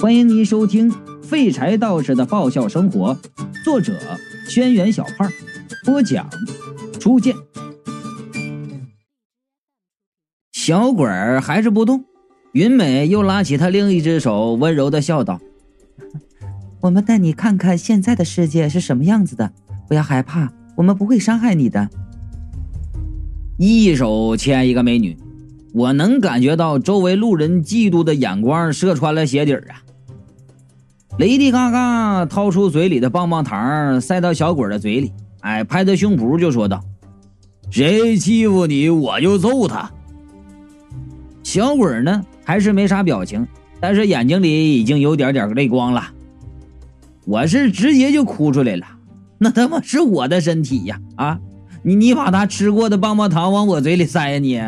欢迎您收听《废柴道士的爆笑生活》，作者：轩辕小胖，播讲：初见。小鬼儿还是不动，云美又拉起他另一只手，温柔的笑道：“我们带你看看现在的世界是什么样子的，不要害怕，我们不会伤害你的。”一手牵一个美女，我能感觉到周围路人嫉妒的眼光射穿了鞋底儿啊！雷迪嘎嘎掏出嘴里的棒棒糖，塞到小鬼的嘴里，哎，拍着胸脯就说道：“谁欺负你，我就揍他。”小鬼呢，还是没啥表情，但是眼睛里已经有点点泪光了。我是直接就哭出来了，那他妈是我的身体呀！啊，你你把他吃过的棒棒糖往我嘴里塞呀你！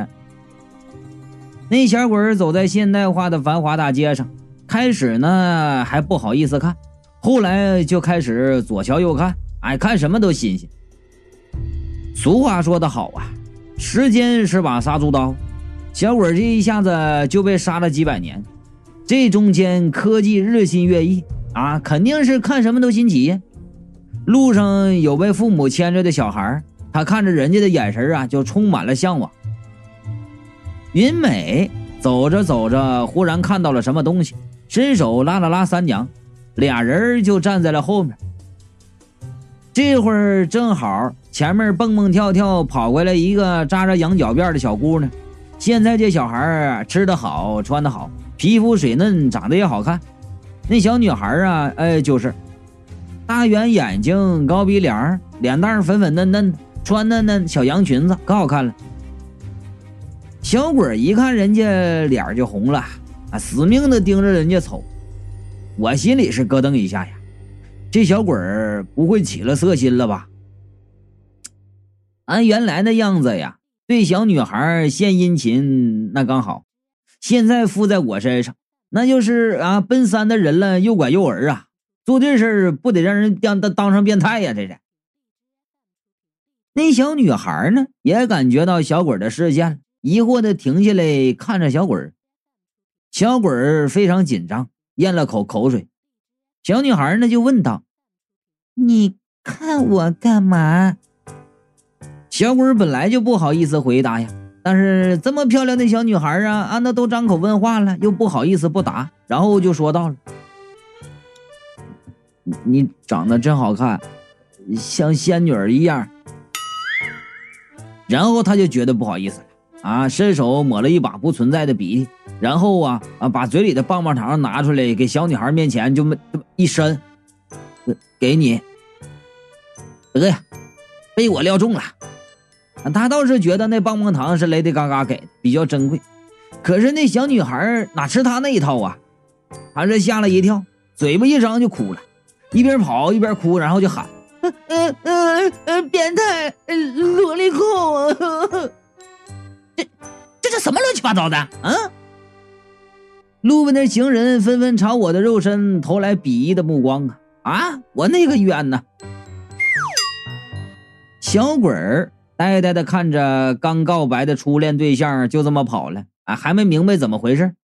那小鬼走在现代化的繁华大街上。开始呢还不好意思看，后来就开始左瞧右看，哎，看什么都新鲜。俗话说得好啊，时间是把杀猪刀，小鬼这一下子就被杀了几百年，这中间科技日新月异啊，肯定是看什么都新奇。路上有被父母牵着的小孩，他看着人家的眼神啊，就充满了向往。云美走着走着，忽然看到了什么东西。伸手拉了拉三娘，俩人就站在了后面。这会儿正好前面蹦蹦跳跳跑过来一个扎着羊角辫的小姑娘。现在这小孩吃得好，穿得好，皮肤水嫩，长得也好看。那小女孩啊，哎，就是大圆眼睛，高鼻梁，脸蛋粉粉嫩嫩，穿的那小洋裙子可好看了。小鬼一看人家脸就红了。啊！死命的盯着人家瞅，我心里是咯噔一下呀。这小鬼儿不会起了色心了吧？按原来的样子呀，对小女孩献殷勤那刚好，现在附在我身上，那就是啊奔三的人了，诱拐诱儿啊！做这事儿不得让人当当当上变态呀？这是。那小女孩呢，也感觉到小鬼的视线，疑惑的停下来看着小鬼儿。小鬼儿非常紧张，咽了口口水。小女孩呢就问道：“你看我干嘛？”小鬼儿本来就不好意思回答呀，但是这么漂亮的小女孩啊，啊，那都张口问话了，又不好意思不答，然后就说到了：“你长得真好看，像仙女儿一样。”然后他就觉得不好意思了。啊！伸手抹了一把不存在的鼻涕，然后啊啊，把嘴里的棒棒糖拿出来，给小女孩面前就么一伸，给你。得呀，被我料中了。他倒是觉得那棒棒糖是雷迪嘎嘎给的，比较珍贵。可是那小女孩哪吃他那一套啊？还是吓了一跳，嘴巴一张就哭了，一边跑一边哭，然后就喊：“呃呃呃，变态，萝莉控！”这这什么乱七八糟的？嗯！路边的行人纷纷朝我的肉身投来鄙夷的目光啊！啊！我那个冤呐！小鬼儿呆呆的看着刚告白的初恋对象就这么跑了啊，还没明白怎么回事。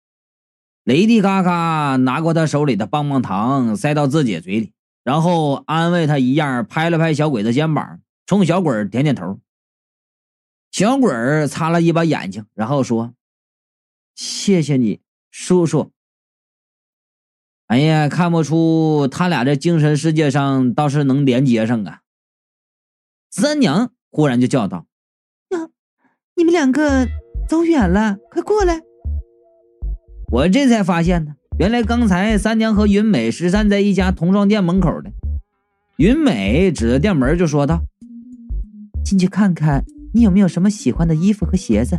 雷迪嘎嘎拿过他手里的棒棒糖塞到自己嘴里，然后安慰他一样拍了拍小鬼的肩膀，冲小鬼点点头。小鬼儿擦了一把眼睛，然后说：“谢谢你，叔叔。”哎呀，看不出他俩在精神世界上倒是能连接上啊！三娘忽然就叫道：“呀，你们两个走远了，快过来！”我这才发现呢，原来刚才三娘和云美是站在一家童装店门口的。云美指着店门就说道：“进去看看。”你有没有什么喜欢的衣服和鞋子？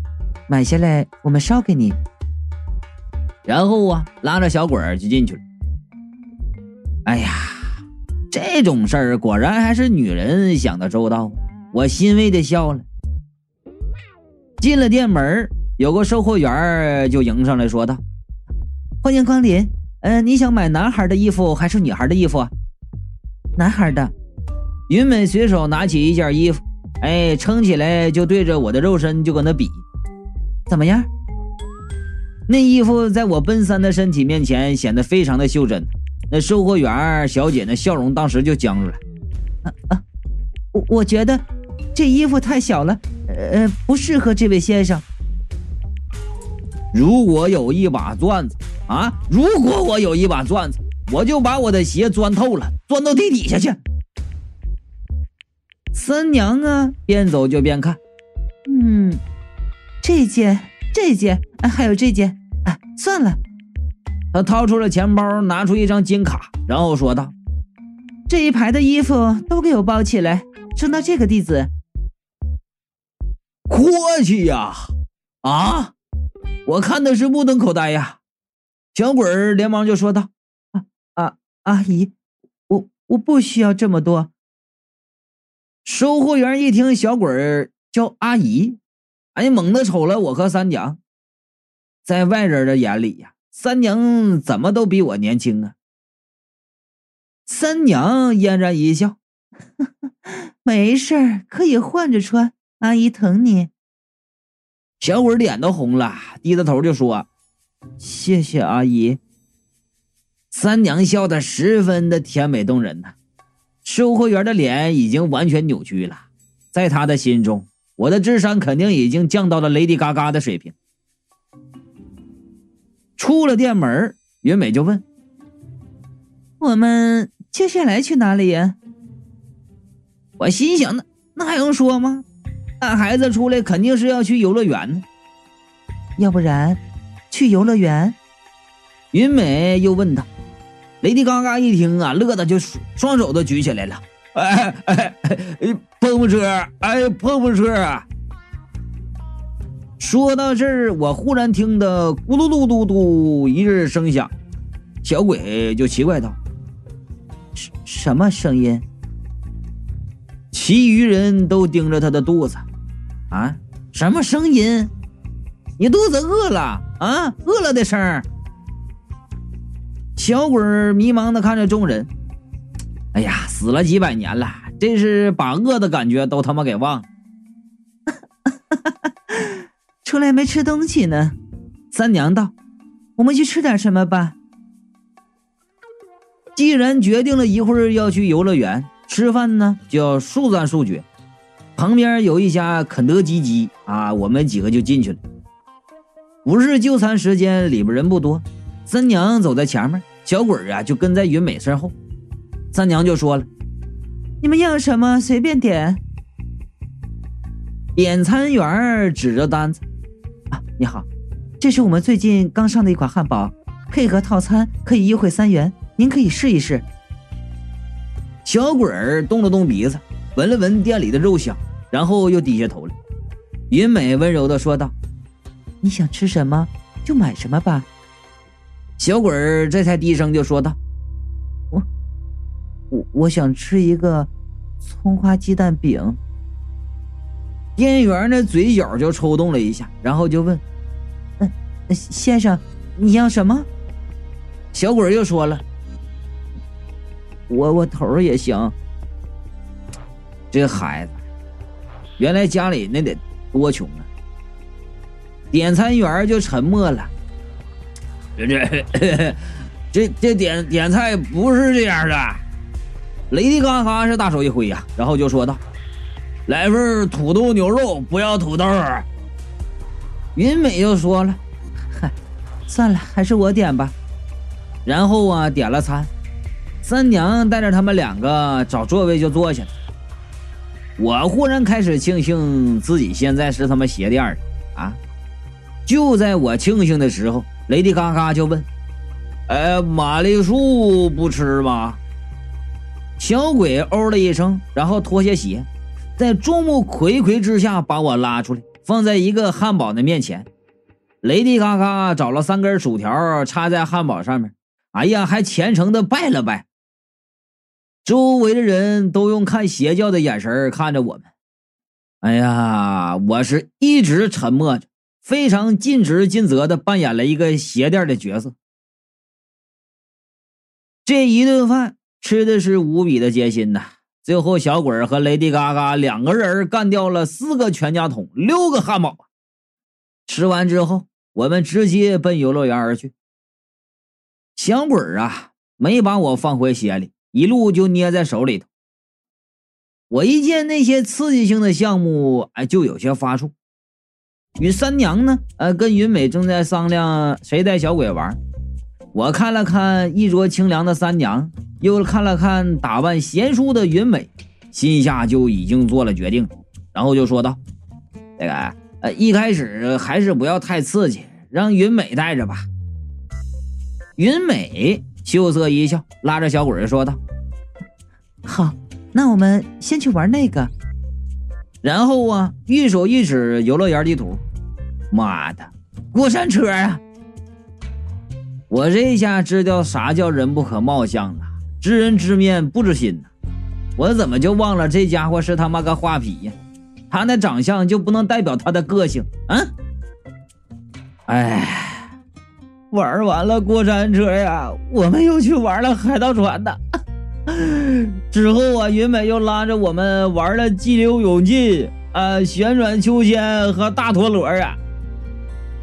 买下来我们烧给你。然后啊，拉着小鬼儿就进去了。哎呀，这种事儿果然还是女人想的周到。我欣慰的笑了。进了店门，有个售货员就迎上来说道：“欢迎光临。嗯，你想买男孩的衣服还是女孩的衣服？男孩的。”云美随手拿起一件衣服。哎，撑起来就对着我的肉身就搁那比，怎么样？那衣服在我奔三的身体面前显得非常的袖珍。那售货员小姐那笑容当时就僵住了。啊啊，我我觉得这衣服太小了，呃，不适合这位先生。如果有一把钻子啊，如果我有一把钻子，我就把我的鞋钻透了，钻到地底下去。三娘啊，边走就边看，嗯，这件、这件，还有这件，啊，算了。他掏出了钱包，拿出一张金卡，然后说道：“这一排的衣服都给我包起来，送到这个地址。”阔气呀！啊，我看的是目瞪口呆呀！小鬼儿连忙就说道：“啊啊，阿姨，我我不需要这么多。”收货员一听小鬼儿叫阿姨，哎，猛地瞅了我和三娘，在外人的眼里呀。三娘怎么都比我年轻啊！三娘嫣然一笑，没事儿，可以换着穿。阿姨疼你。小鬼脸都红了，低着头就说：“谢谢阿姨。”三娘笑得十分的甜美动人呐。售货员的脸已经完全扭曲了，在他的心中，我的智商肯定已经降到了雷迪嘎嘎的水平。出了店门，云美就问：“我们接下来去哪里呀？”我心想：“那那还用说吗？带孩子出来肯定是要去游乐园呢。要不然，去游乐园？”云美又问道。雷迪嘎嘎一听啊，乐的就双手都举起来了：“哎哎哎，碰碰车！哎，碰碰车！”说到这儿，我忽然听得咕噜噜嘟嘟一阵声响，小鬼就奇怪道：“什什么声音？”其余人都盯着他的肚子，啊，什么声音？你肚子饿了啊？饿了的声儿。小鬼迷茫的看着众人，哎呀，死了几百年了，这是把饿的感觉都他妈给忘了。出来没吃东西呢，三娘道：“我们去吃点什么吧。”既然决定了一会儿要去游乐园吃饭呢，就要速战速决。旁边有一家肯德基鸡啊，我们几个就进去了。不是就餐时间，里边人不多。三娘走在前面，小鬼啊就跟在云美身后。三娘就说了：“你们要什么随便点。”点餐员指着单子。啊你好，这是我们最近刚上的一款汉堡，配合套餐可以优惠三元，您可以试一试。小鬼儿动了动鼻子，闻了闻店里的肉香，然后又低下头了。云美温柔的说道：“你想吃什么就买什么吧。”小鬼儿这才低声就说道：“我我我想吃一个葱花鸡蛋饼。”店员的嘴角就抽动了一下，然后就问。嗯先生，你要什么？小鬼儿又说了：“窝窝头也行。”这孩子，原来家里那得多穷啊！点餐员就沉默了。这这这这点点菜不是这样的。雷迪嘎嘎是大手一挥呀，然后就说道：“来份土豆牛肉，不要土豆。”云美又说了。嗨算了，还是我点吧。然后啊，点了餐，三娘带着他们两个找座位就坐下了。我忽然开始庆幸自己现在是他妈鞋垫儿啊！就在我庆幸的时候，雷迪嘎嘎就问：“哎，玛丽树不吃吗？”小鬼哦了一声，然后脱下鞋，在众目睽睽之下把我拉出来，放在一个汉堡的面前。雷迪嘎嘎找了三根薯条插在汉堡上面，哎呀，还虔诚的拜了拜。周围的人都用看邪教的眼神看着我们。哎呀，我是一直沉默着，非常尽职尽责的扮演了一个鞋垫的角色。这一顿饭吃的是无比的艰辛呐。最后，小鬼和雷迪嘎嘎两个人干掉了四个全家桶，六个汉堡。吃完之后。我们直接奔游乐园而去。小鬼啊，没把我放回鞋里，一路就捏在手里头。我一见那些刺激性的项目，哎，就有些发怵。与三娘呢，呃，跟云美正在商量谁带小鬼玩。我看了看衣着清凉的三娘，又看了看打扮娴熟的云美，心下就已经做了决定，然后就说道：“那个，呃，一开始还是不要太刺激，让云美带着吧。”云美羞涩一笑，拉着小鬼说道：“好。”那我们先去玩那个，然后啊，一手一指游乐园地图。妈的，过山车啊！我这下知道啥叫人不可貌相了，知人知面不知心呐。我怎么就忘了这家伙是他妈个画皮呀？他那长相就不能代表他的个性？嗯？哎，玩完了过山车呀，我们又去玩了海盗船的。之后啊，云美又拉着我们玩了激流勇进、啊旋转秋千和大陀螺啊。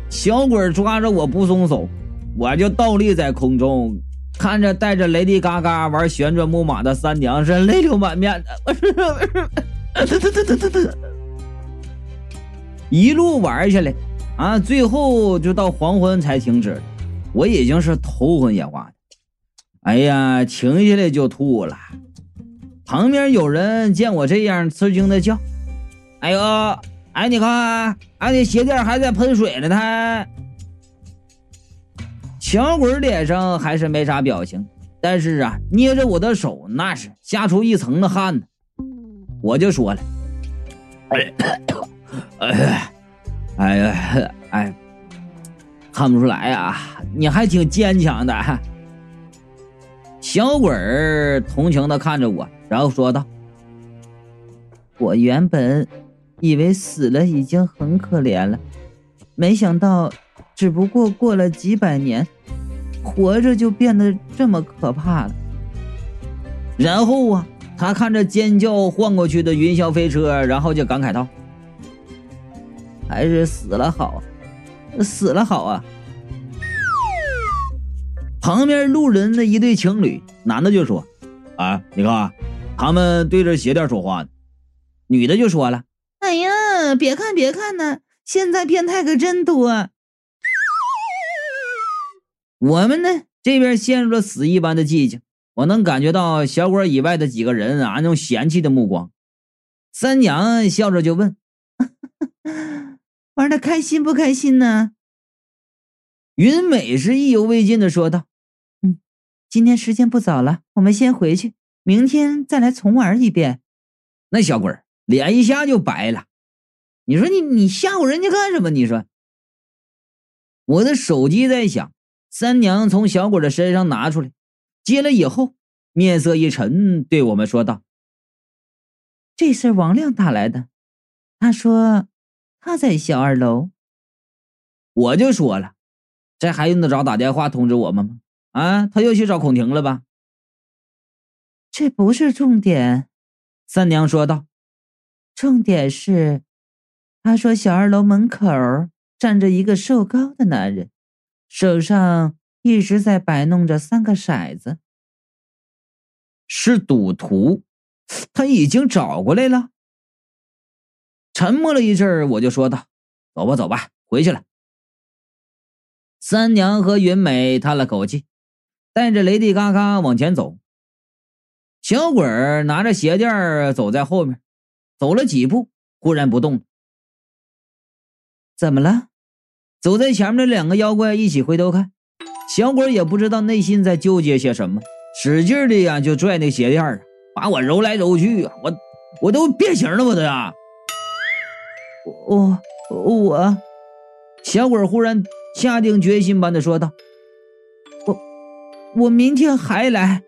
小鬼抓着我不松手，我就倒立在空中，看着带着雷迪嘎嘎玩旋转木马的三娘是泪流满面的。一路玩下来，啊，最后就到黄昏才停止，我已经是头昏眼花。哎呀，停下来就吐了。旁边有人见我这样，吃惊的叫：“哎呦，哎，你看，俺的鞋垫还在喷水呢。”他小鬼脸上还是没啥表情，但是啊，捏着我的手，那是吓出一层的汗呢。我就说了：“哎，哎，哎呀，哎，看不出来啊，你还挺坚强的。”小鬼儿同情的看着我，然后说道：“我原本以为死了已经很可怜了，没想到只不过过了几百年，活着就变得这么可怕了。”然后啊，他看着尖叫晃过去的云霄飞车，然后就感慨道：“还是死了好，死了好啊。”旁边路人的一对情侣，男的就说：“啊，你看，他们对着鞋垫说话呢。”女的就说了：“哎呀，别看别看呢，现在变态可真多。”我们呢这边陷入了死一般的寂静，我能感觉到小馆以外的几个人啊那种嫌弃的目光。三娘笑着就问：“ 玩的开心不开心呢？”云美是意犹未尽的说道。今天时间不早了，我们先回去，明天再来重玩一遍。那小鬼脸一下就白了。你说你你吓唬人家干什么？你说。我的手机在响，三娘从小鬼的身上拿出来，接了以后，面色一沉，对我们说道：“这事王亮打来的，他说他在小二楼。”我就说了，这还用得着打电话通知我们吗？啊，他又去找孔婷了吧？这不是重点，三娘说道。重点是，他说小二楼门口站着一个瘦高的男人，手上一直在摆弄着三个骰子，是赌徒。他已经找过来了。沉默了一阵儿，我就说道：“走吧，走吧，回去了。”三娘和云美叹了口气。带着雷迪嘎嘎往前走，小鬼儿拿着鞋垫儿走在后面，走了几步，忽然不动。怎么了？走在前面的两个妖怪一起回头看，小鬼也不知道内心在纠结些什么，使劲的呀就拽那鞋垫啊，把我揉来揉去啊，我我都变形了，我都呀！我我，小鬼忽然下定决心般的说道。我明天还来，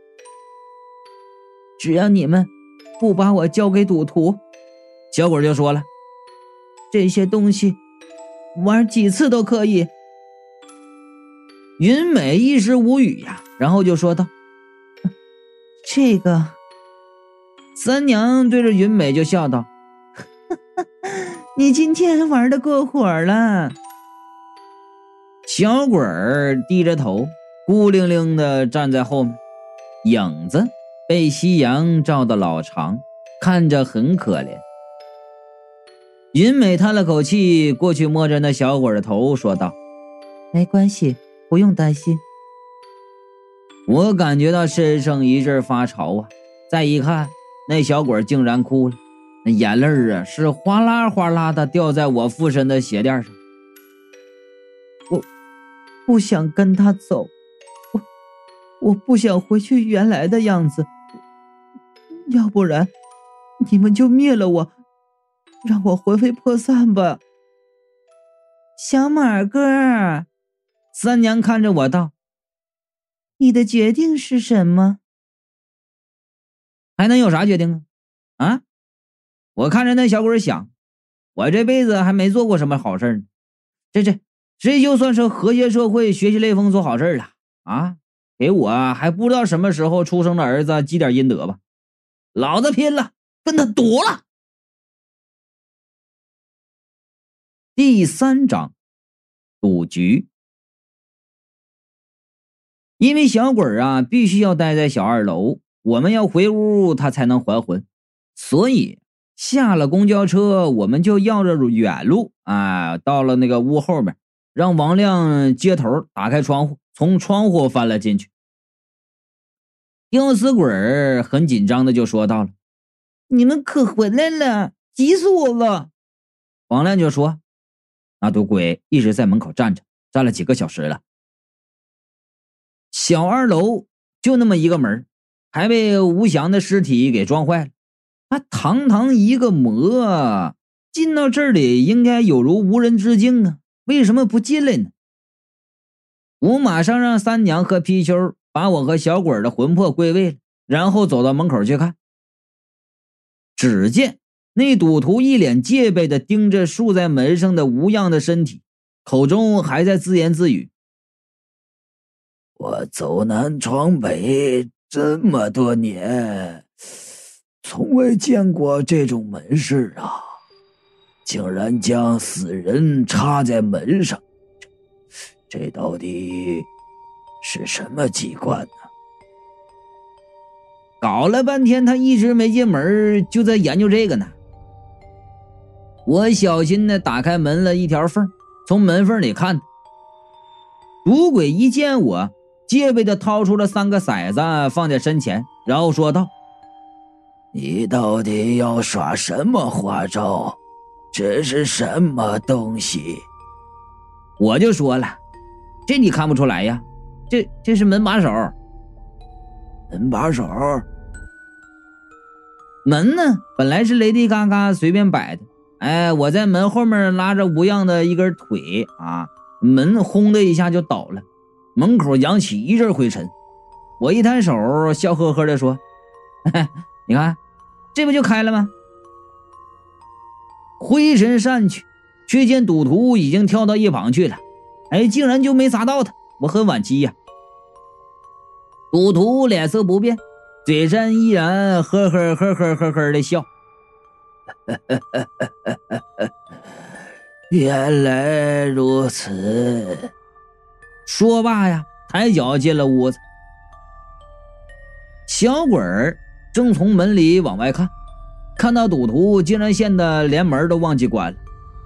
只要你们不把我交给赌徒，小鬼就说了：“这些东西玩几次都可以。”云美一时无语呀，然后就说道：“这个。”三娘对着云美就笑道：“ 你今天玩的过火了。”小鬼儿低着头，孤零零的站在后面，影子被夕阳照得老长，看着很可怜。云美叹了口气，过去摸着那小鬼的头，说道：“没关系，不用担心。”我感觉到身上一阵发潮啊！再一看，那小鬼竟然哭了，那眼泪啊是哗啦哗啦的掉在我附身的鞋垫上。我不想跟他走，我不想回去原来的样子。要不然，你们就灭了我。让我魂飞魄散吧，小马哥。三娘看着我道：“你的决定是什么？还能有啥决定啊？啊！我看着那小鬼想，我这辈子还没做过什么好事呢。这这这就算是和谐社会、学习雷锋做好事了啊！给我还不知道什么时候出生的儿子积点阴德吧。老子拼了，跟他赌了。”第三章，赌局。因为小鬼啊，必须要待在小二楼，我们要回屋，他才能还魂。所以下了公交车，我们就绕着远路啊，到了那个屋后面，让王亮接头打开窗户，从窗户翻了进去。吊死鬼很紧张的就说到了：“你们可回来了，急死我了。”王亮就说。那赌鬼一直在门口站着，站了几个小时了。小二楼就那么一个门，还被吴翔的尸体给撞坏了。啊，堂堂一个魔，进到这里应该有如无人之境啊，为什么不进来呢？我马上让三娘和皮丘把我和小鬼的魂魄归位了，然后走到门口去看。只见。那赌徒一脸戒备的盯着竖在门上的无恙的身体，口中还在自言自语：“我走南闯北这么多年，从未见过这种门市啊！竟然将死人插在门上，这到底是什么机关呢？”搞了半天，他一直没进门，就在研究这个呢。我小心的打开门了一条缝，从门缝里看，赌鬼一见我，戒备的掏出了三个骰子放在身前，然后说道：“你到底要耍什么花招？这是什么东西？”我就说了：“这你看不出来呀？这这是门把手。门把手？门呢？本来是雷迪嘎嘎随便摆的。”哎，我在门后面拉着吴恙的一根腿啊，门轰的一下就倒了，门口扬起一阵灰尘。我一摊手，笑呵呵的说：“ 你看，这不就开了吗？”灰尘散去，却见赌徒已经跳到一旁去了。哎，竟然就没砸到他，我很惋惜呀。赌徒脸色不变，嘴上依然呵呵呵呵呵呵的笑。原来如此。说罢呀，抬脚进了屋子。小鬼儿正从门里往外看，看到赌徒竟然现得连门都忘记关了，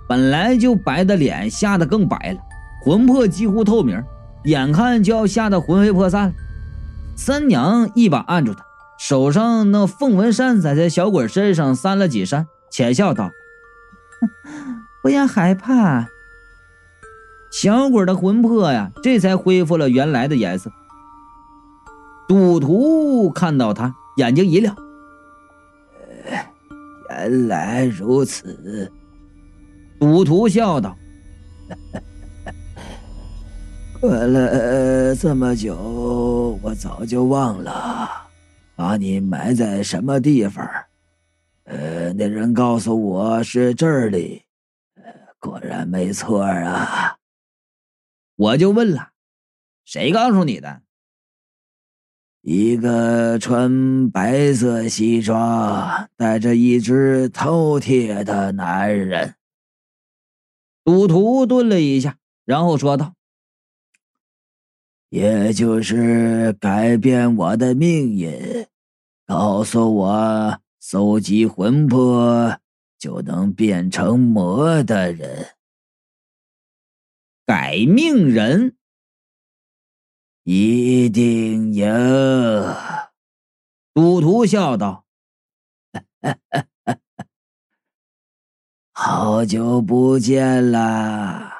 本来就白的脸吓得更白了，魂魄几乎透明，眼看就要吓得魂飞魄散了。三娘一把按住他，手上那凤纹扇子在小鬼身上扇了几扇。浅笑道：“ 不要害怕。”小鬼的魂魄呀，这才恢复了原来的颜色。赌徒看到他，眼睛一亮：“原来如此。”赌徒笑道：“过了这么久，我早就忘了把你埋在什么地方。”呃，那人告诉我是这里，果然没错啊。我就问了，谁告诉你的？一个穿白色西装、带着一只饕餮的男人。赌徒顿了一下，然后说道：“也就是改变我的命运，告诉我搜集魂魄就能变成魔的人。改命人一定赢。赌徒笑道：“ 好久不见啦！”